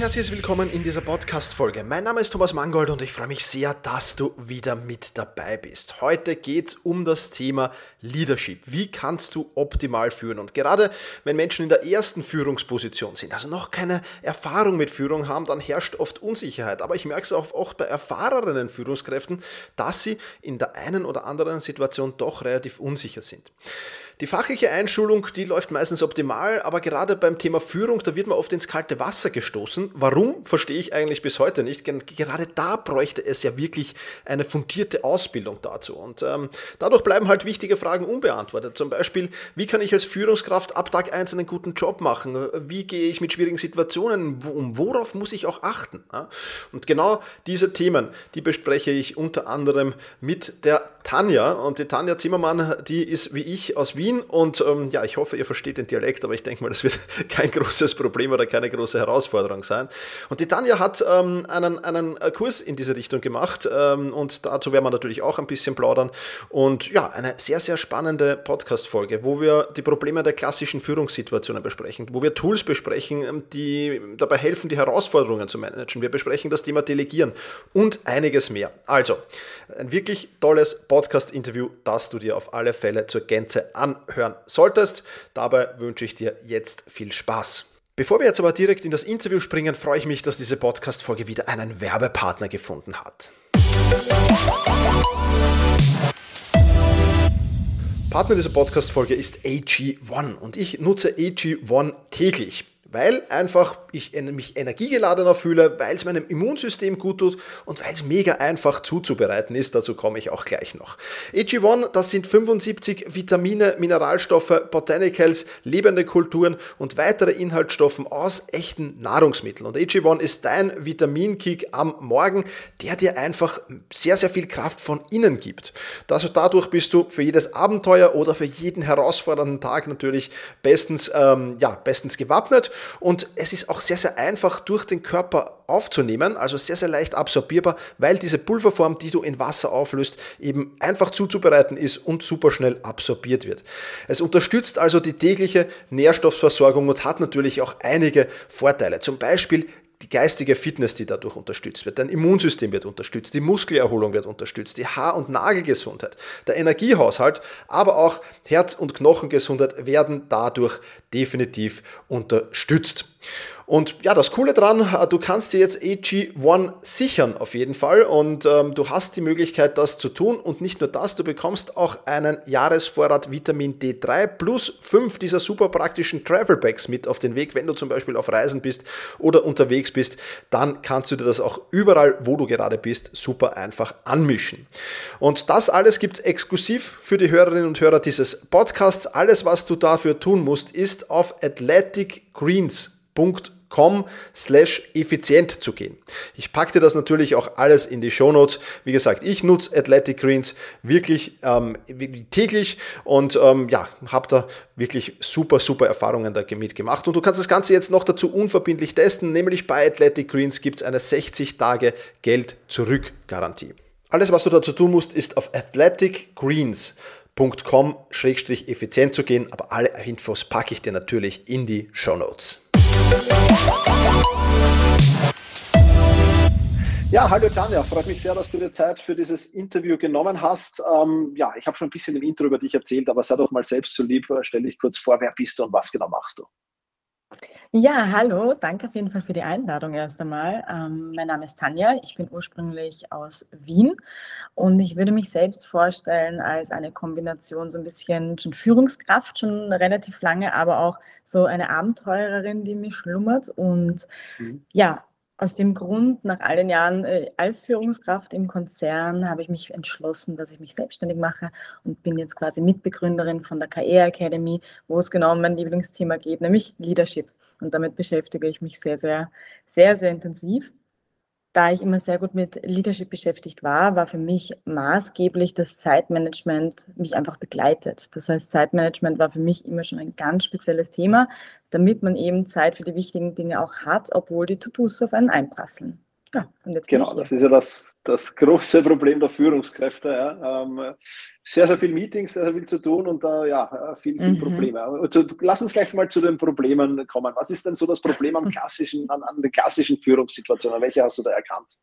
Herzliches willkommen in dieser Podcast-Folge. Mein Name ist Thomas Mangold und ich freue mich sehr, dass du wieder mit dabei bist. Heute geht es um das Thema Leadership. Wie kannst du optimal führen? Und gerade wenn Menschen in der ersten Führungsposition sind, also noch keine Erfahrung mit Führung haben, dann herrscht oft Unsicherheit. Aber ich merke es auch oft bei erfahrenen Führungskräften, dass sie in der einen oder anderen Situation doch relativ unsicher sind. Die fachliche Einschulung, die läuft meistens optimal, aber gerade beim Thema Führung, da wird man oft ins kalte Wasser gestoßen. Warum, verstehe ich eigentlich bis heute nicht. Gerade da bräuchte es ja wirklich eine fundierte Ausbildung dazu. Und ähm, dadurch bleiben halt wichtige Fragen unbeantwortet. Zum Beispiel, wie kann ich als Führungskraft ab Tag 1 einen guten Job machen? Wie gehe ich mit schwierigen Situationen um? Worauf muss ich auch achten? Und genau diese Themen, die bespreche ich unter anderem mit der Tanja. Und die Tanja Zimmermann, die ist wie ich aus Wien und ähm, ja, ich hoffe, ihr versteht den Dialekt, aber ich denke mal, das wird kein großes Problem oder keine große Herausforderung sein. Und die Tanja hat ähm, einen, einen Kurs in diese Richtung gemacht ähm, und dazu werden wir natürlich auch ein bisschen plaudern. Und ja, eine sehr, sehr spannende Podcast-Folge, wo wir die Probleme der klassischen Führungssituationen besprechen, wo wir Tools besprechen, ähm, die dabei helfen, die Herausforderungen zu managen. Wir besprechen das Thema Delegieren und einiges mehr. Also, ein wirklich tolles Podcast-Interview, das du dir auf alle Fälle zur Gänze an anhören solltest. Dabei wünsche ich dir jetzt viel Spaß. Bevor wir jetzt aber direkt in das Interview springen, freue ich mich, dass diese Podcast-Folge wieder einen Werbepartner gefunden hat. Partner dieser Podcast-Folge ist AG1 und ich nutze AG1 täglich weil einfach ich mich energiegeladener fühle, weil es meinem Immunsystem gut tut und weil es mega einfach zuzubereiten ist. Dazu komme ich auch gleich noch. AG1, das sind 75 Vitamine, Mineralstoffe, Botanicals, lebende Kulturen und weitere Inhaltsstoffe aus echten Nahrungsmitteln. Und AG1 ist dein Vitaminkick am Morgen, der dir einfach sehr, sehr viel Kraft von innen gibt. Das, dadurch bist du für jedes Abenteuer oder für jeden herausfordernden Tag natürlich bestens, ähm, ja, bestens gewappnet und es ist auch sehr, sehr einfach durch den Körper aufzunehmen, also sehr, sehr leicht absorbierbar, weil diese Pulverform, die du in Wasser auflöst, eben einfach zuzubereiten ist und super schnell absorbiert wird. Es unterstützt also die tägliche Nährstoffversorgung und hat natürlich auch einige Vorteile. Zum Beispiel die geistige Fitness, die dadurch unterstützt wird, dein Immunsystem wird unterstützt, die Muskelerholung wird unterstützt, die Haar- und Nagelgesundheit, der Energiehaushalt, aber auch Herz- und Knochengesundheit werden dadurch definitiv unterstützt. Und ja, das Coole dran, äh, du kannst dir jetzt AG1 sichern auf jeden Fall und ähm, du hast die Möglichkeit, das zu tun. Und nicht nur das, du bekommst auch einen Jahresvorrat Vitamin D3 plus fünf dieser super praktischen Travel Bags mit auf den Weg, wenn du zum Beispiel auf Reisen bist oder unterwegs bist. Dann kannst du dir das auch überall, wo du gerade bist, super einfach anmischen. Und das alles gibt es exklusiv für die Hörerinnen und Hörer dieses Podcasts. Alles, was du dafür tun musst, ist auf athleticgreens.com com slash effizient zu gehen. Ich packe dir das natürlich auch alles in die Show Notes. Wie gesagt, ich nutze Athletic Greens wirklich, ähm, täglich und ähm, ja, habe da wirklich super, super Erfahrungen damit gemacht. Und du kannst das Ganze jetzt noch dazu unverbindlich testen, nämlich bei Athletic Greens gibt es eine 60 Tage Geld zurück Garantie. Alles, was du dazu tun musst, ist auf athleticgreens.com-effizient zu gehen, aber alle Infos packe ich dir natürlich in die Show Notes. Ja, hallo Tanja, freut mich sehr, dass du dir Zeit für dieses Interview genommen hast. Ähm, ja, ich habe schon ein bisschen im Intro über dich erzählt, aber sei doch mal selbst so lieb, stell dich kurz vor, wer bist du und was genau machst du? Ja, hallo, danke auf jeden Fall für die Einladung erst einmal. Ähm, mein Name ist Tanja, ich bin ursprünglich aus Wien und ich würde mich selbst vorstellen als eine Kombination so ein bisschen schon Führungskraft, schon relativ lange, aber auch so eine Abenteurerin, die mich schlummert. Und mhm. ja, aus dem Grund, nach all den Jahren äh, als Führungskraft im Konzern, habe ich mich entschlossen, dass ich mich selbstständig mache und bin jetzt quasi Mitbegründerin von der KR Academy, wo es genau um mein Lieblingsthema geht, nämlich Leadership. Und damit beschäftige ich mich sehr, sehr, sehr, sehr intensiv. Da ich immer sehr gut mit Leadership beschäftigt war, war für mich maßgeblich das Zeitmanagement mich einfach begleitet. Das heißt, Zeitmanagement war für mich immer schon ein ganz spezielles Thema, damit man eben Zeit für die wichtigen Dinge auch hat, obwohl die To-Dos auf einen einprasseln. Ja, genau, das ist ja das, das große Problem der Führungskräfte. Ja. Ähm, sehr, sehr viel Meetings, sehr, sehr viel zu tun und äh, ja, viel, viel mhm. Probleme. Also, lass uns gleich mal zu den Problemen kommen. Was ist denn so das Problem am klassischen, an, an den klassischen Führungssituationen? Welche hast du da erkannt?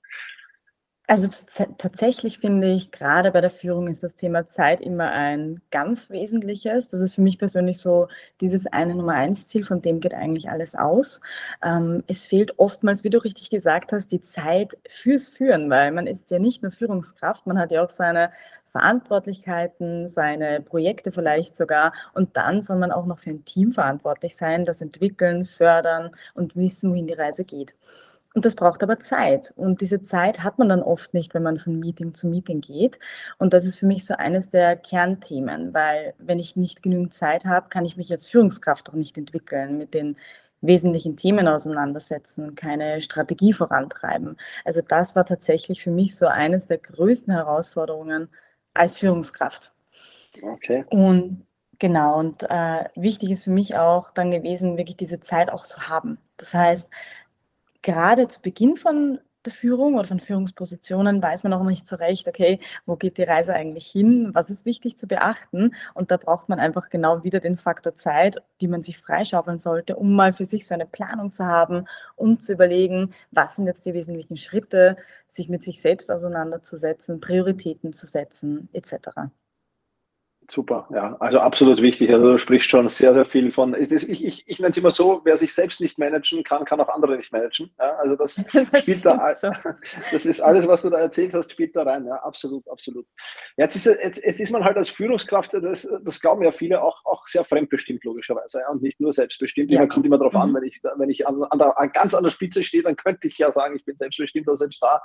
Also tatsächlich finde ich, gerade bei der Führung ist das Thema Zeit immer ein ganz wesentliches. Das ist für mich persönlich so dieses eine Nummer eins Ziel, von dem geht eigentlich alles aus. Ähm, es fehlt oftmals, wie du richtig gesagt hast, die Zeit fürs Führen, weil man ist ja nicht nur Führungskraft, man hat ja auch seine Verantwortlichkeiten, seine Projekte vielleicht sogar. Und dann soll man auch noch für ein Team verantwortlich sein, das entwickeln, fördern und wissen, wohin die Reise geht. Und das braucht aber Zeit. Und diese Zeit hat man dann oft nicht, wenn man von Meeting zu Meeting geht. Und das ist für mich so eines der Kernthemen, weil wenn ich nicht genügend Zeit habe, kann ich mich als Führungskraft auch nicht entwickeln, mit den wesentlichen Themen auseinandersetzen, keine Strategie vorantreiben. Also das war tatsächlich für mich so eines der größten Herausforderungen als Führungskraft. Okay. Und genau, und äh, wichtig ist für mich auch dann gewesen, wirklich diese Zeit auch zu haben. Das heißt, gerade zu Beginn von der Führung oder von Führungspositionen weiß man auch nicht so recht, okay, wo geht die Reise eigentlich hin, was ist wichtig zu beachten und da braucht man einfach genau wieder den Faktor Zeit, die man sich freischaufeln sollte, um mal für sich so eine Planung zu haben, um zu überlegen, was sind jetzt die wesentlichen Schritte, sich mit sich selbst auseinanderzusetzen, Prioritäten zu setzen etc. Super, ja, also absolut wichtig. Also du sprichst schon sehr, sehr viel von. Ich, ich, ich nenne es immer so, wer sich selbst nicht managen kann, kann auch andere nicht managen. Ja, also das, das spielt da, so. das ist alles, was du da erzählt hast, spielt da rein. Ja, absolut, absolut. Jetzt ist, jetzt, jetzt ist man halt als Führungskraft, das, das glauben ja viele, auch, auch sehr fremdbestimmt, logischerweise. Ja, und nicht nur selbstbestimmt. Ja. Man kommt immer darauf mhm. an, wenn ich, wenn ich an, an, der, an ganz an der Spitze stehe, dann könnte ich ja sagen, ich bin selbstbestimmt oder selbst da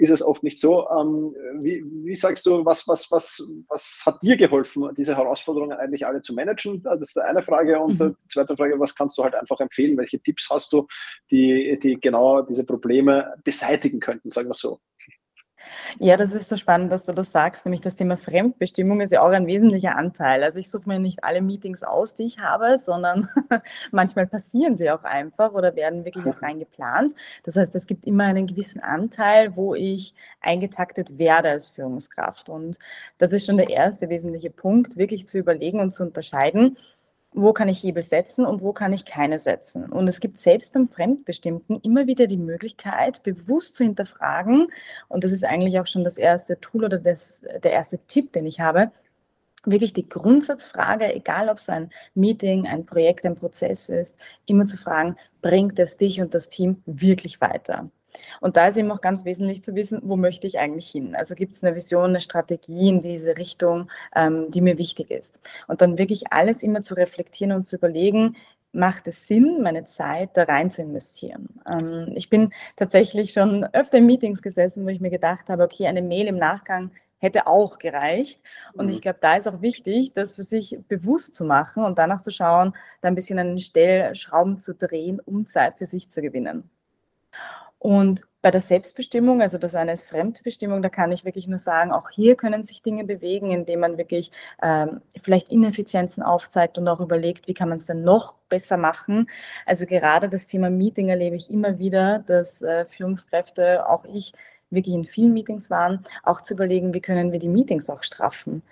ist es oft nicht so. Ähm, wie, wie, sagst du, was, was, was, was hat dir geholfen, diese Herausforderungen eigentlich alle zu managen? Das ist die eine Frage. Und mhm. die zweite Frage, was kannst du halt einfach empfehlen? Welche Tipps hast du, die, die genau diese Probleme beseitigen könnten, sagen wir so? Ja, das ist so spannend, dass du das sagst, nämlich das Thema Fremdbestimmung ist ja auch ein wesentlicher Anteil. Also ich suche mir nicht alle Meetings aus, die ich habe, sondern manchmal passieren sie auch einfach oder werden wirklich auch reingeplant. Das heißt, es gibt immer einen gewissen Anteil, wo ich eingetaktet werde als Führungskraft. Und das ist schon der erste wesentliche Punkt, wirklich zu überlegen und zu unterscheiden, wo kann ich Hebel setzen und wo kann ich keine setzen. Und es gibt selbst beim Fremdbestimmten immer wieder die Möglichkeit, bewusst zu hinterfragen, und das ist eigentlich auch schon das erste Tool oder das, der erste Tipp, den ich habe, wirklich die Grundsatzfrage, egal ob es ein Meeting, ein Projekt, ein Prozess ist, immer zu fragen, bringt es dich und das Team wirklich weiter? Und da ist eben auch ganz wesentlich zu wissen, wo möchte ich eigentlich hin? Also gibt es eine Vision, eine Strategie in diese Richtung, ähm, die mir wichtig ist. Und dann wirklich alles immer zu reflektieren und zu überlegen, macht es Sinn, meine Zeit da rein zu investieren? Ähm, ich bin tatsächlich schon öfter in Meetings gesessen, wo ich mir gedacht habe, okay, eine Mail im Nachgang hätte auch gereicht. Und mhm. ich glaube, da ist auch wichtig, das für sich bewusst zu machen und danach zu schauen, da ein bisschen an den Stellschrauben zu drehen, um Zeit für sich zu gewinnen. Und bei der Selbstbestimmung, also das eine ist Fremdbestimmung, da kann ich wirklich nur sagen, auch hier können sich Dinge bewegen, indem man wirklich ähm, vielleicht Ineffizienzen aufzeigt und auch überlegt, wie kann man es denn noch besser machen. Also gerade das Thema Meeting erlebe ich immer wieder, dass äh, Führungskräfte, auch ich, wirklich in vielen Meetings waren, auch zu überlegen, wie können wir die Meetings auch straffen.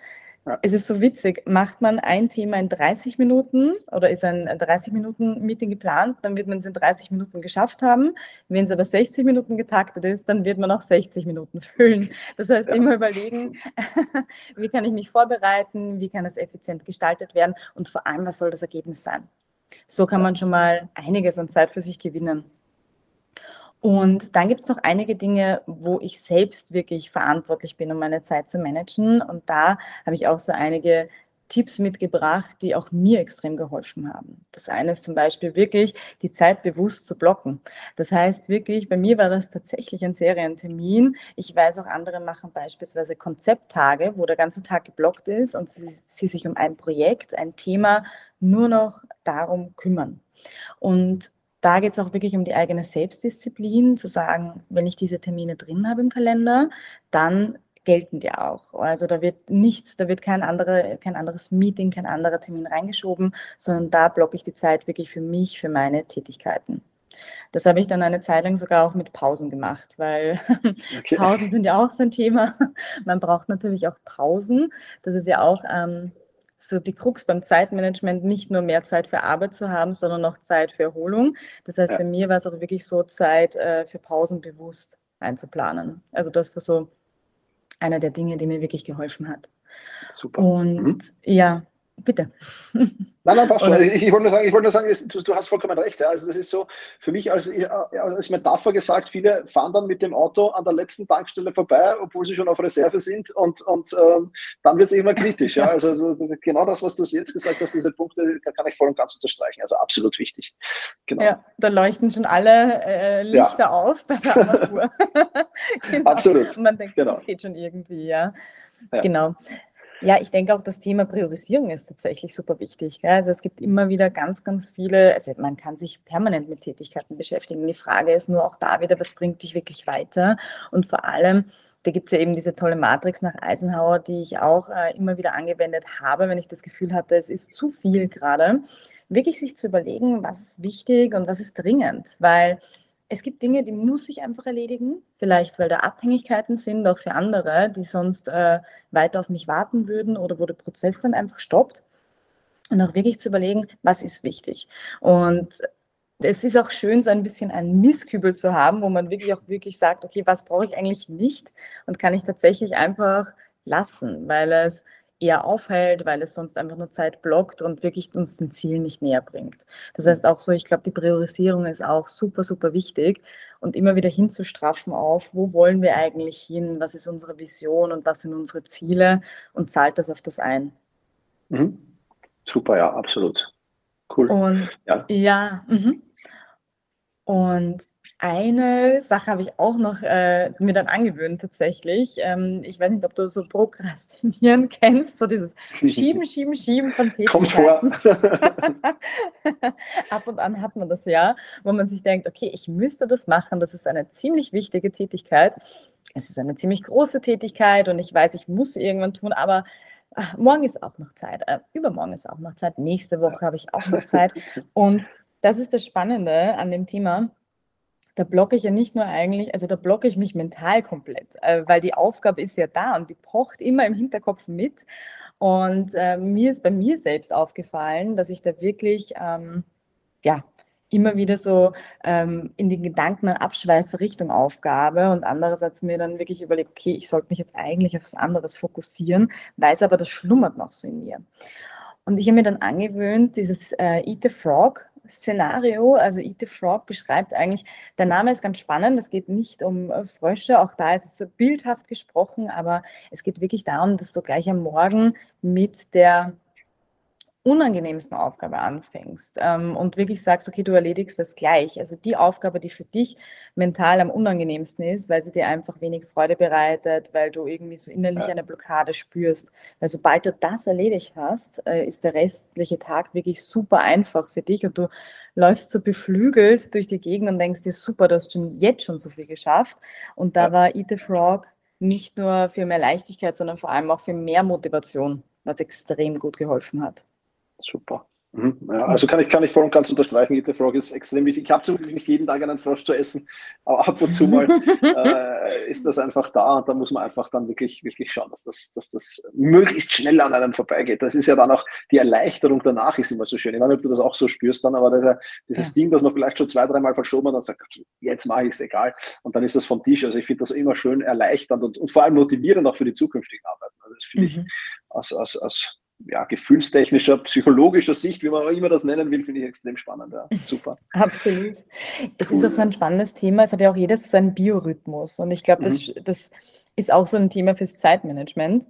Es ist so witzig, macht man ein Thema in 30 Minuten oder ist ein 30-Minuten-Meeting geplant, dann wird man es in 30 Minuten geschafft haben. Wenn es aber 60 Minuten getaktet ist, dann wird man auch 60 Minuten füllen. Das heißt, ja. immer überlegen, wie kann ich mich vorbereiten, wie kann es effizient gestaltet werden und vor allem, was soll das Ergebnis sein. So kann man schon mal einiges an Zeit für sich gewinnen. Und dann gibt es noch einige Dinge, wo ich selbst wirklich verantwortlich bin, um meine Zeit zu managen. Und da habe ich auch so einige Tipps mitgebracht, die auch mir extrem geholfen haben. Das eine ist zum Beispiel wirklich, die Zeit bewusst zu blocken. Das heißt wirklich, bei mir war das tatsächlich ein Serientermin. Ich weiß auch, andere machen beispielsweise Konzepttage, wo der ganze Tag geblockt ist und sie, sie sich um ein Projekt, ein Thema nur noch darum kümmern. Und da geht es auch wirklich um die eigene Selbstdisziplin, zu sagen, wenn ich diese Termine drin habe im Kalender, dann gelten die auch. Also da wird nichts, da wird kein, andere, kein anderes Meeting, kein anderer Termin reingeschoben, sondern da blocke ich die Zeit wirklich für mich, für meine Tätigkeiten. Das habe ich dann eine Zeit lang sogar auch mit Pausen gemacht, weil okay. Pausen sind ja auch so ein Thema. Man braucht natürlich auch Pausen. Das ist ja auch ähm, so die Krux beim Zeitmanagement, nicht nur mehr Zeit für Arbeit zu haben, sondern auch Zeit für Erholung. Das heißt, ja. bei mir war es auch wirklich so, Zeit äh, für Pausen bewusst einzuplanen. Also das war so einer der Dinge, die mir wirklich geholfen hat. Super. Und mhm. ja, bitte. Nein, nein, passt schon. Ich, ich wollte nur sagen, ich wollte nur sagen du, du, hast vollkommen recht. Ja. Also das ist so, für mich als, als Metapher gesagt, viele fahren dann mit dem Auto an der letzten Tankstelle vorbei, obwohl sie schon auf Reserve sind und, und ähm, dann wird es immer kritisch. Ja. Also genau das, was du jetzt gesagt hast, diese Punkte kann ich voll und ganz unterstreichen. Also absolut wichtig. Genau. Ja, da leuchten schon alle äh, Lichter ja. auf bei der Armatur. genau. Absolut. Und man denkt, genau. das geht schon irgendwie, ja. ja. Genau. Ja, ich denke auch, das Thema Priorisierung ist tatsächlich super wichtig. Gell? Also es gibt immer wieder ganz, ganz viele, also man kann sich permanent mit Tätigkeiten beschäftigen. Die Frage ist nur auch da wieder, was bringt dich wirklich weiter? Und vor allem, da gibt es ja eben diese tolle Matrix nach Eisenhower, die ich auch äh, immer wieder angewendet habe, wenn ich das Gefühl hatte, es ist zu viel gerade. Wirklich sich zu überlegen, was ist wichtig und was ist dringend, weil es gibt Dinge, die muss ich einfach erledigen, vielleicht weil da Abhängigkeiten sind, auch für andere, die sonst äh, weiter auf mich warten würden oder wo der Prozess dann einfach stoppt. Und auch wirklich zu überlegen, was ist wichtig. Und es ist auch schön, so ein bisschen einen Misskübel zu haben, wo man wirklich auch wirklich sagt, okay, was brauche ich eigentlich nicht und kann ich tatsächlich einfach lassen, weil es eher aufhält, weil es sonst einfach nur Zeit blockt und wirklich uns dem Ziel nicht näher bringt. Das heißt auch so, ich glaube, die Priorisierung ist auch super, super wichtig und immer wieder hinzustraffen auf, wo wollen wir eigentlich hin, was ist unsere Vision und was sind unsere Ziele und zahlt das auf das ein. Mhm. Super, ja, absolut. Cool. Und ja, ja mhm. und eine Sache habe ich auch noch äh, mir dann angewöhnt tatsächlich. Ähm, ich weiß nicht, ob du so Prokrastinieren kennst, so dieses Schieben, Schieben, Schieben von Tätigkeiten. Kommt vor. Ab und an hat man das ja, wo man sich denkt, okay, ich müsste das machen. Das ist eine ziemlich wichtige Tätigkeit. Es ist eine ziemlich große Tätigkeit und ich weiß, ich muss irgendwann tun, aber ach, morgen ist auch noch Zeit. Äh, übermorgen ist auch noch Zeit. Nächste Woche habe ich auch noch Zeit. Und das ist das Spannende an dem Thema da blocke ich ja nicht nur eigentlich, also da blocke ich mich mental komplett, äh, weil die Aufgabe ist ja da und die pocht immer im Hinterkopf mit. Und äh, mir ist bei mir selbst aufgefallen, dass ich da wirklich, ähm, ja, immer wieder so ähm, in den Gedanken abschweife Richtung Aufgabe und andererseits mir dann wirklich überlege, okay, ich sollte mich jetzt eigentlich auf was anderes fokussieren, weiß aber, das schlummert noch so in mir. Und ich habe mir dann angewöhnt, dieses äh, Eat the Frog Szenario, also Eat the Frog beschreibt eigentlich, der Name ist ganz spannend, es geht nicht um äh, Frösche, auch da ist es so bildhaft gesprochen, aber es geht wirklich darum, dass du gleich am Morgen mit der unangenehmsten Aufgabe anfängst ähm, und wirklich sagst, okay, du erledigst das gleich. Also die Aufgabe, die für dich mental am unangenehmsten ist, weil sie dir einfach wenig Freude bereitet, weil du irgendwie so innerlich ja. eine Blockade spürst. Weil sobald du das erledigt hast, äh, ist der restliche Tag wirklich super einfach für dich und du läufst so beflügelt durch die Gegend und denkst dir, super, du hast schon jetzt schon so viel geschafft. Und da ja. war Eat the Frog nicht nur für mehr Leichtigkeit, sondern vor allem auch für mehr Motivation, was extrem gut geholfen hat. Super. Mhm. Ja, also kann ich, kann ich voll und ganz unterstreichen, the Frog ist extrem wichtig. Ich habe zum Glück nicht jeden Tag einen Frosch zu essen, aber ab und zu mal äh, ist das einfach da und da muss man einfach dann wirklich, wirklich schauen, dass das, dass das möglichst schnell an einem vorbeigeht. Das ist ja dann auch die Erleichterung danach ist immer so schön. Ich weiß nicht, ob du das auch so spürst dann, aber dieses ja. Ding, das man vielleicht schon zwei, dreimal verschoben hat und sagt, okay, jetzt mache ich es egal und dann ist das vom Tisch. Also ich finde das immer schön erleichternd und, und vor allem motivierend auch für die zukünftigen Arbeiten. Also das finde mhm. ich aus, aus, aus ja, gefühlstechnischer, psychologischer Sicht, wie man auch immer das nennen will, finde ich extrem spannend. Ja. Super. Absolut. Es cool. ist auch so ein spannendes Thema. Es hat ja auch jedes seinen Biorhythmus. Und ich glaube, das, mhm. das ist auch so ein Thema fürs Zeitmanagement.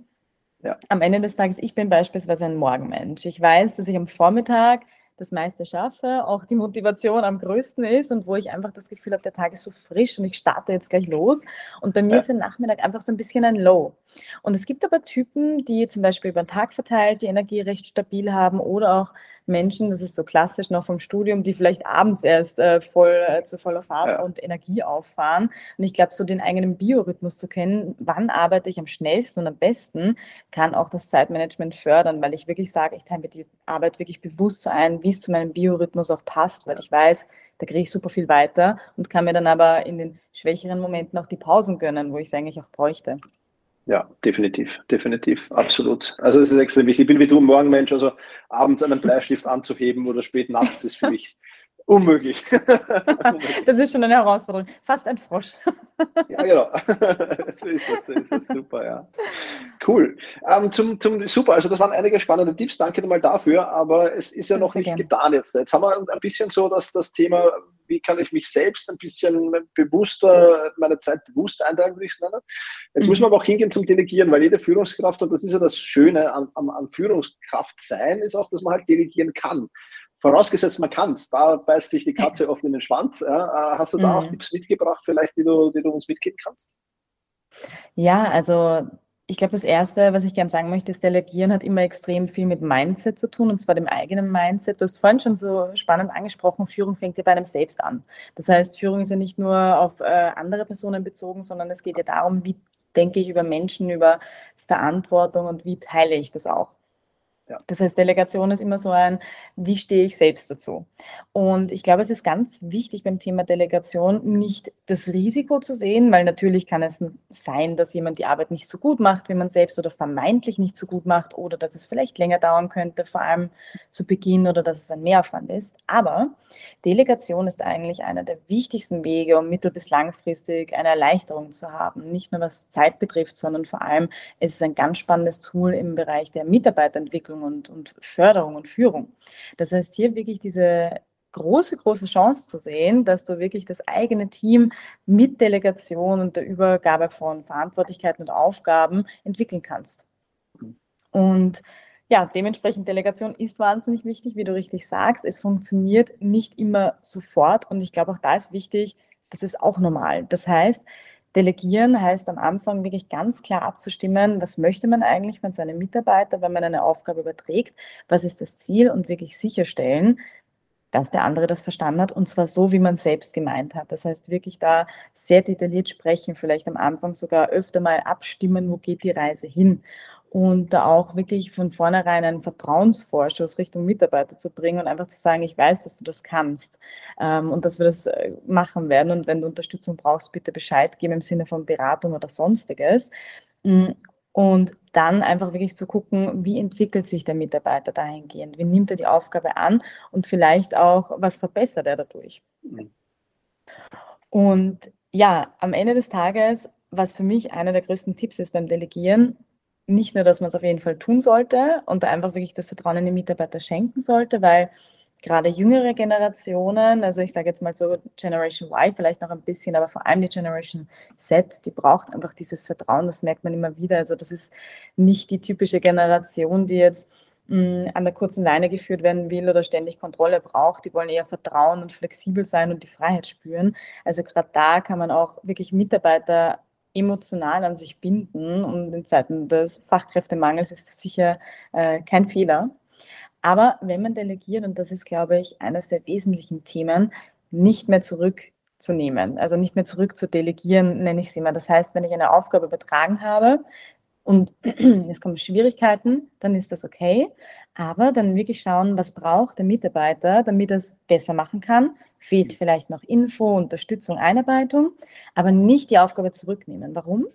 Ja. Am Ende des Tages, ich bin beispielsweise ein Morgenmensch. Ich weiß, dass ich am Vormittag das meiste schaffe, auch die Motivation am größten ist und wo ich einfach das Gefühl habe, der Tag ist so frisch und ich starte jetzt gleich los. Und bei mir ja. ist der Nachmittag einfach so ein bisschen ein Low. Und es gibt aber Typen, die zum Beispiel über den Tag verteilt die Energie recht stabil haben oder auch Menschen, das ist so klassisch noch vom Studium, die vielleicht abends erst äh, voll äh, zu voller Fahrt ja. und Energie auffahren. Und ich glaube, so den eigenen Biorhythmus zu kennen, wann arbeite ich am schnellsten und am besten, kann auch das Zeitmanagement fördern, weil ich wirklich sage, ich teile mir die Arbeit wirklich bewusst so ein, wie es zu meinem Biorhythmus auch passt, weil ich weiß, da kriege ich super viel weiter und kann mir dann aber in den schwächeren Momenten auch die Pausen gönnen, wo ich es eigentlich auch bräuchte. Ja, definitiv, definitiv, absolut. Also es ist extrem wichtig. Ich bin wie du ein Morgenmensch, also abends einen Bleistift anzuheben oder spät nachts ist für mich unmöglich. das ist schon eine Herausforderung. Fast ein Frosch. ja, genau. so ist das, so ist das. Super, ja. Cool. Ähm, zum, zum, super, also das waren einige spannende Tipps. Danke nochmal dafür, aber es ist ja noch nicht gern. getan jetzt. Jetzt haben wir ein bisschen so dass das Thema wie kann ich mich selbst ein bisschen bewusster, meine Zeit bewusst einteilen, würde ich es nennen. Jetzt mhm. müssen wir aber auch hingehen zum Delegieren, weil jede Führungskraft, und das ist ja das Schöne an, an, an Führungskraft sein, ist auch, dass man halt delegieren kann. Vorausgesetzt, man kann es. Da beißt sich die Katze oft in den Schwanz. Ja. Äh, hast du da mhm. auch Tipps mitgebracht, vielleicht, die du, die du uns mitgeben kannst? Ja, also ich glaube, das Erste, was ich gerne sagen möchte, ist, Delegieren hat immer extrem viel mit Mindset zu tun, und zwar dem eigenen Mindset. Du hast vorhin schon so spannend angesprochen, Führung fängt ja bei einem selbst an. Das heißt, Führung ist ja nicht nur auf äh, andere Personen bezogen, sondern es geht ja darum, wie denke ich über Menschen, über Verantwortung und wie teile ich das auch. Das heißt, Delegation ist immer so ein, wie stehe ich selbst dazu? Und ich glaube, es ist ganz wichtig beim Thema Delegation nicht das Risiko zu sehen, weil natürlich kann es sein, dass jemand die Arbeit nicht so gut macht, wie man selbst oder vermeintlich nicht so gut macht oder dass es vielleicht länger dauern könnte, vor allem zu Beginn oder dass es ein Mehraufwand ist. Aber Delegation ist eigentlich einer der wichtigsten Wege, um mittel- bis langfristig eine Erleichterung zu haben. Nicht nur was Zeit betrifft, sondern vor allem ist es ein ganz spannendes Tool im Bereich der Mitarbeiterentwicklung und, und Förderung und Führung. Das heißt, hier wirklich diese große, große Chance zu sehen, dass du wirklich das eigene Team mit Delegation und der Übergabe von Verantwortlichkeiten und Aufgaben entwickeln kannst. Und ja, dementsprechend Delegation ist wahnsinnig wichtig, wie du richtig sagst. Es funktioniert nicht immer sofort und ich glaube, auch da ist wichtig, das ist auch normal. Das heißt, Delegieren heißt am Anfang wirklich ganz klar abzustimmen, was möchte man eigentlich von seinem Mitarbeiter, wenn man eine Aufgabe überträgt, was ist das Ziel und wirklich sicherstellen, dass der andere das verstanden hat und zwar so, wie man selbst gemeint hat. Das heißt, wirklich da sehr detailliert sprechen, vielleicht am Anfang sogar öfter mal abstimmen, wo geht die Reise hin und da auch wirklich von vornherein einen Vertrauensvorschuss Richtung Mitarbeiter zu bringen und einfach zu sagen, ich weiß, dass du das kannst ähm, und dass wir das äh, machen werden und wenn du Unterstützung brauchst, bitte Bescheid geben im Sinne von Beratung oder sonstiges. Mm, Und dann einfach wirklich zu gucken, wie entwickelt sich der Mitarbeiter dahingehend, wie nimmt er die Aufgabe an und vielleicht auch, was verbessert er dadurch. Mhm. Und ja, am Ende des Tages, was für mich einer der größten Tipps ist beim Delegieren, nicht nur, dass man es auf jeden Fall tun sollte und einfach wirklich das Vertrauen in den Mitarbeiter schenken sollte, weil gerade jüngere Generationen, also ich sage jetzt mal so Generation Y vielleicht noch ein bisschen, aber vor allem die Generation Z, die braucht einfach dieses Vertrauen, das merkt man immer wieder. Also das ist nicht die typische Generation, die jetzt mh, mm, an der kurzen Leine geführt werden will oder ständig Kontrolle braucht. Die wollen eher vertrauen und flexibel sein und die Freiheit spüren. Also gerade da kann man auch wirklich Mitarbeiter emotional an sich binden und in Zeiten des Fachkräftemangels ist das sicher äh, kein Fehler. Aber wenn man delegiert, und das ist, glaube ich, eines der wesentlichen Themen, nicht mehr zurückzunehmen, also nicht mehr zurück zu delegieren, nenne ich es immer. Das heißt, wenn ich eine Aufgabe übertragen habe und es kommen Schwierigkeiten, dann ist das okay. Aber dann wirklich schauen, was braucht der Mitarbeiter, damit er es besser machen kann. Fehlt vielleicht noch Info, Unterstützung, Einarbeitung, aber nicht die Aufgabe zurücknehmen. Warum?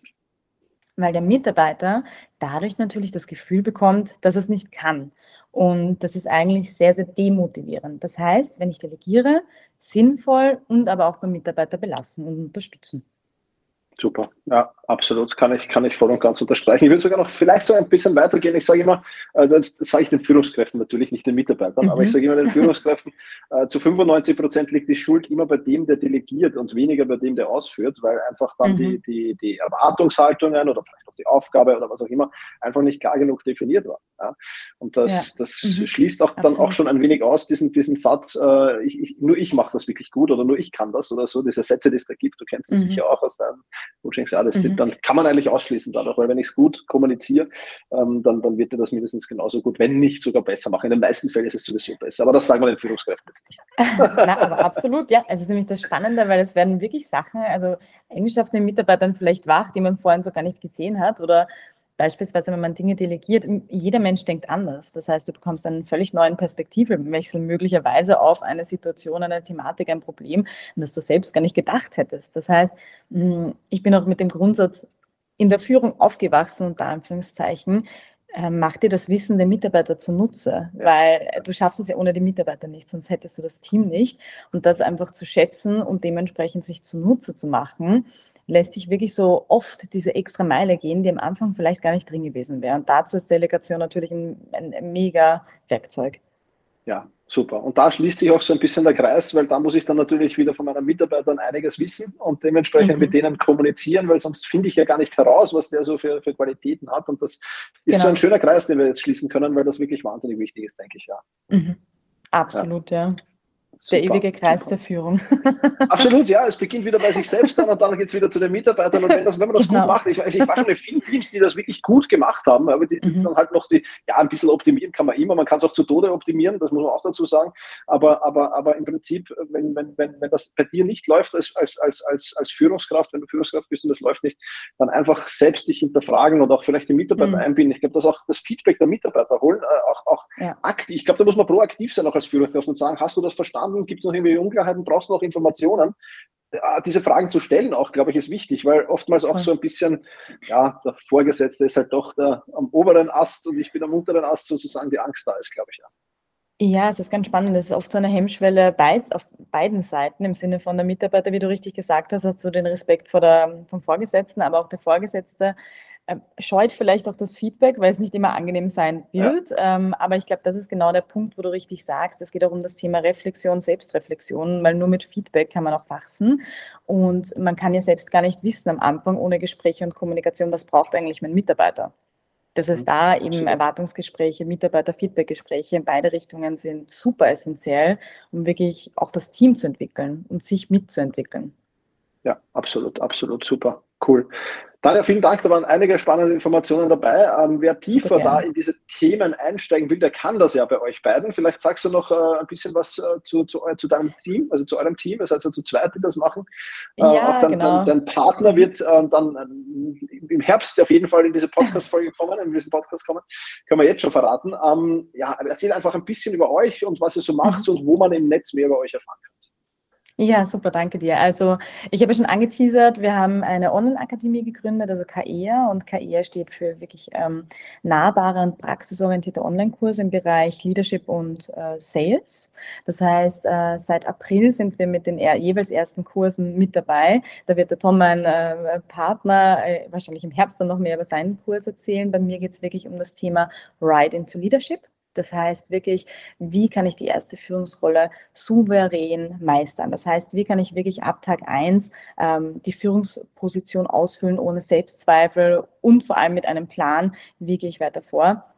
Weil der Mitarbeiter dadurch natürlich das Gefühl bekommt, dass er es nicht kann. Und das ist eigentlich sehr, sehr demotivierend. Das heißt, wenn ich delegiere, sinnvoll und aber auch beim Mitarbeiter belassen und unterstützen. Super, ja, absolut. Kann ich, kann ich voll und ganz unterstreichen. Ich würde sogar noch vielleicht so ein bisschen weitergehen. Ich sage immer, äh, das, das sage ich den Führungskräften natürlich, nicht den Mitarbeitern, mhm. aber ich mhm. sage immer den Führungskräften, äh, zu 95 Prozent liegt die Schuld immer bei dem, der delegiert und weniger bei dem, der ausführt, weil einfach dann mhm. die, die, die Erwartungshaltungen oder vielleicht auch die Aufgabe oder was auch immer einfach nicht klar genug definiert war. Ja? Und das, ja. das mhm. schließt auch Absolut. dann auch schon ein wenig aus, diesen, diesen Satz, äh, ich, ich, nur ich mache das wirklich gut oder nur ich kann das oder so, diese Sätze, die es da gibt, du kennst das mhm. sicher auch aus deinem denkst, ja, das mhm. dann kann man eigentlich ausschließen dadurch, weil wenn ich es gut kommuniziere, ähm, dann, dann wird er das mindestens genauso gut, wenn nicht sogar besser machen. In den meisten Fällen ist es sowieso besser, aber das sagen wir den Führungskräften jetzt nicht. Na, aber absolut, ja. Es ist nämlich das Spannende, weil es werden wirklich Sachen, also Eigenschaften den Mitarbeitern vielleicht wach, die man vorhin so gar nicht gesehen hat oder Beispielsweise, wenn man Dinge delegiert, jeder Mensch denkt anders. Das heißt, du bekommst einen völlig neuen Perspektivwechsel möglicherweise auf eine Situation, eine Thematik, ein Problem, das du selbst gar nicht gedacht hättest. Das heißt, ich bin auch mit dem Grundsatz in der Führung aufgewachsen, unter Anführungszeichen, äh, mach dir das Wissen der Mitarbeiter zunutze, weil du schaffst es ja ohne die Mitarbeiter nicht, sonst hättest du das Team nicht. Und das einfach zu schätzen und dementsprechend sich zunutze zu machen, lässt sich wirklich so oft diese extra Meile gehen, die am Anfang vielleicht gar nicht drin gewesen wäre. Und dazu ist Delegation natürlich ein, ein, ein mega Werkzeug. Ja, super. Und da schließt sich auch so ein bisschen der Kreis, weil da muss ich dann natürlich wieder von meinen Mitarbeitern einiges wissen und dementsprechend mhm. mit denen kommunizieren, weil sonst finde ich ja gar nicht heraus, was der so für, für Qualitäten hat. Und das ist genau. so ein schöner Kreis, den wir jetzt schließen können, weil das wirklich wahnsinnig wichtig ist, denke ich, ja. Mhm. Absolut, ja. ja. Der ewige Kreis super. der Führung. Absolut, ja. Es beginnt wieder bei sich selbst an und dann geht es wieder zu den Mitarbeitern. Und wenn, das, wenn man das genau. gut macht, ich, ich war schon in vielen Teams, die das wirklich gut gemacht haben, aber die, die mhm. dann halt noch die, ja, ein bisschen optimieren kann man immer. Man kann es auch zu Tode optimieren, das muss man auch dazu sagen. Aber, aber, aber im Prinzip, wenn, wenn, wenn, wenn das bei dir nicht läuft als, als, als, als, als Führungskraft, wenn du Führungskraft bist und das läuft nicht, dann einfach selbst dich hinterfragen und auch vielleicht die Mitarbeiter mhm. einbinden. Ich glaube, dass auch das Feedback der Mitarbeiter holen, äh, auch, auch ja. aktiv. Ich glaube, da muss man proaktiv sein, auch als Führungskraft und sagen, hast du das verstanden? Gibt es noch irgendwie Unklarheiten, brauchst du noch Informationen. Diese Fragen zu stellen auch, glaube ich, ist wichtig, weil oftmals auch so ein bisschen, ja, der Vorgesetzte ist halt doch der, am oberen Ast und ich bin am unteren Ast sozusagen die Angst da ist, glaube ich, ja. Ja, es ist ganz spannend. Es ist oft so eine Hemmschwelle beid, auf beiden Seiten im Sinne von der Mitarbeiter, wie du richtig gesagt hast, hast du den Respekt vor der, vom Vorgesetzten, aber auch der Vorgesetzte scheut vielleicht auch das Feedback, weil es nicht immer angenehm sein wird. Ja. Ähm, aber ich glaube, das ist genau der Punkt, wo du richtig sagst. Es geht auch um das Thema Reflexion, Selbstreflexion, weil nur mit Feedback kann man auch wachsen. Und man kann ja selbst gar nicht wissen am Anfang ohne Gespräche und Kommunikation, was braucht eigentlich mein Mitarbeiter. Das heißt, mhm. da eben Erwartungsgespräche, Mitarbeiter-Feedback-Gespräche in beide Richtungen sind super essentiell, um wirklich auch das Team zu entwickeln und sich mitzuentwickeln. Ja, absolut, absolut super. Cool. Daher vielen Dank, da waren einige spannende Informationen dabei. Ähm, wer tiefer da in diese Themen einsteigen will, der kann das ja bei euch beiden. Vielleicht sagst du noch äh, ein bisschen was äh, zu, zu, zu, deinem Team, also zu eurem Team. Ihr seid ja zu zweit, die das machen. Äh, ja, dein, genau. dein, dein, Partner wird äh, dann äh, im Herbst auf jeden Fall in diese Podcast-Folge kommen, in diesen Podcast kommen. Können wir jetzt schon verraten. Ähm, ja, erzähl einfach ein bisschen über euch und was ihr so macht mhm. und wo man im Netz mehr über euch erfahren kann. Ja, super, danke dir. Also ich habe schon angeteasert, wir haben eine Online-Akademie gegründet, also KEA und KEA steht für wirklich ähm, nahbare und praxisorientierte Online-Kurse im Bereich Leadership und äh, Sales. Das heißt, äh, seit April sind wir mit den er jeweils ersten Kursen mit dabei. Da wird der Tom, mein äh, Partner, äh, wahrscheinlich im Herbst dann noch mehr über seinen Kurs erzählen. Bei mir geht es wirklich um das Thema Ride into Leadership. Das heißt wirklich, wie kann ich die erste Führungsrolle souverän meistern? Das heißt, wie kann ich wirklich ab Tag 1 ähm, die Führungsposition ausfüllen ohne Selbstzweifel und vor allem mit einem Plan, wie gehe ich weiter vor?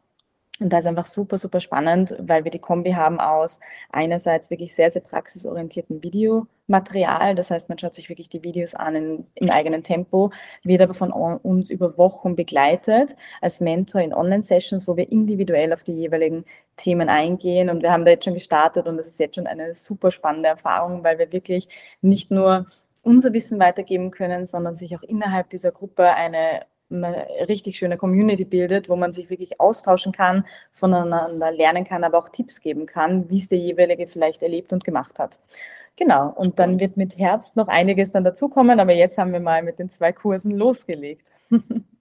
Und da ist einfach super, super spannend, weil wir die Kombi haben aus einerseits wirklich sehr, sehr praxisorientierten Videomaterial. Das heißt, man schaut sich wirklich die Videos an in, im eigenen Tempo, wird aber von uns über Wochen begleitet als Mentor in Online-Sessions, wo wir individuell auf die jeweiligen Themen eingehen. Und wir haben da jetzt schon gestartet und das ist jetzt schon eine super spannende Erfahrung, weil wir wirklich nicht nur unser Wissen weitergeben können, sondern sich auch innerhalb dieser Gruppe eine eine richtig schöne Community bildet, wo man sich wirklich austauschen kann, voneinander lernen kann, aber auch Tipps geben kann, wie es der jeweilige vielleicht erlebt und gemacht hat. Genau, und dann wird mit Herbst noch einiges dann dazukommen, aber jetzt haben wir mal mit den zwei Kursen losgelegt.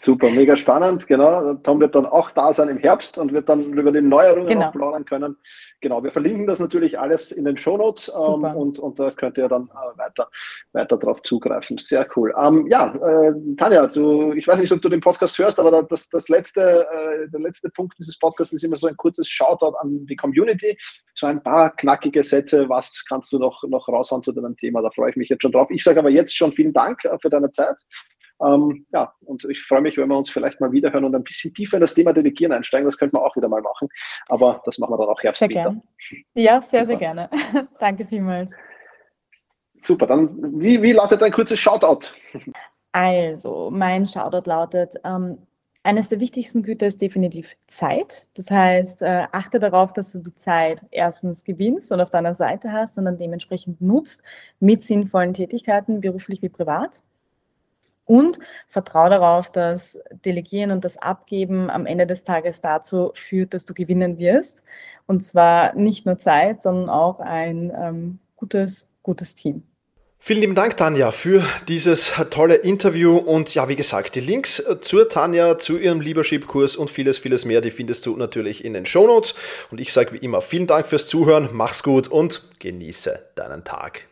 Super, mega spannend, genau. Tom wird dann auch da sein im Herbst und wird dann über die Neuerungen genau. plaudern können. Genau, wir verlinken das natürlich alles in den Shownotes ähm, und, und da könnt ihr dann äh, weiter, weiter drauf zugreifen. Sehr cool. Ähm, ja, äh, Tanja, du, ich weiß nicht, ob du den Podcast hörst, aber das, das letzte, äh, der letzte Punkt dieses Podcasts ist immer so ein kurzes Shoutout an die Community. So ein paar knackige Sätze, was kannst du noch, noch raushauen zu deinem Thema? Da freue ich mich jetzt schon drauf. Ich sage aber jetzt schon vielen Dank äh, für deine Zeit. Ähm, ja, und ich freue mich, wenn wir uns vielleicht mal wiederhören und ein bisschen tiefer in das Thema Delegieren einsteigen. Das könnte man auch wieder mal machen. Aber das machen wir dann auch Herbst sehr wieder. Ja, sehr, Super. sehr gerne. Danke vielmals. Super, dann wie, wie lautet dein kurzes Shoutout? Also, mein Shoutout lautet, ähm, eines der wichtigsten Güter ist definitiv Zeit. Das heißt, äh, achte darauf, dass du die Zeit erstens gewinnst und auf deiner Seite hast und dann dementsprechend nutzt mit sinnvollen Tätigkeiten, beruflich wie privat und vertraue darauf, dass Delegieren und das Abgeben am Ende des Tages dazu führt, dass du gewinnen wirst. Und zwar nicht nur Zeit, sondern auch ein ähm, gutes, gutes Team. Vielen lieben Dank, Tanja, für dieses tolle Interview. Und ja, wie gesagt, die Links zur Tanja, zu ihrem Leadership-Kurs und vieles, vieles mehr, die findest du natürlich in den Show Notes. Und ich sage wie immer vielen Dank fürs Zuhören, mach's gut und genieße deinen Tag.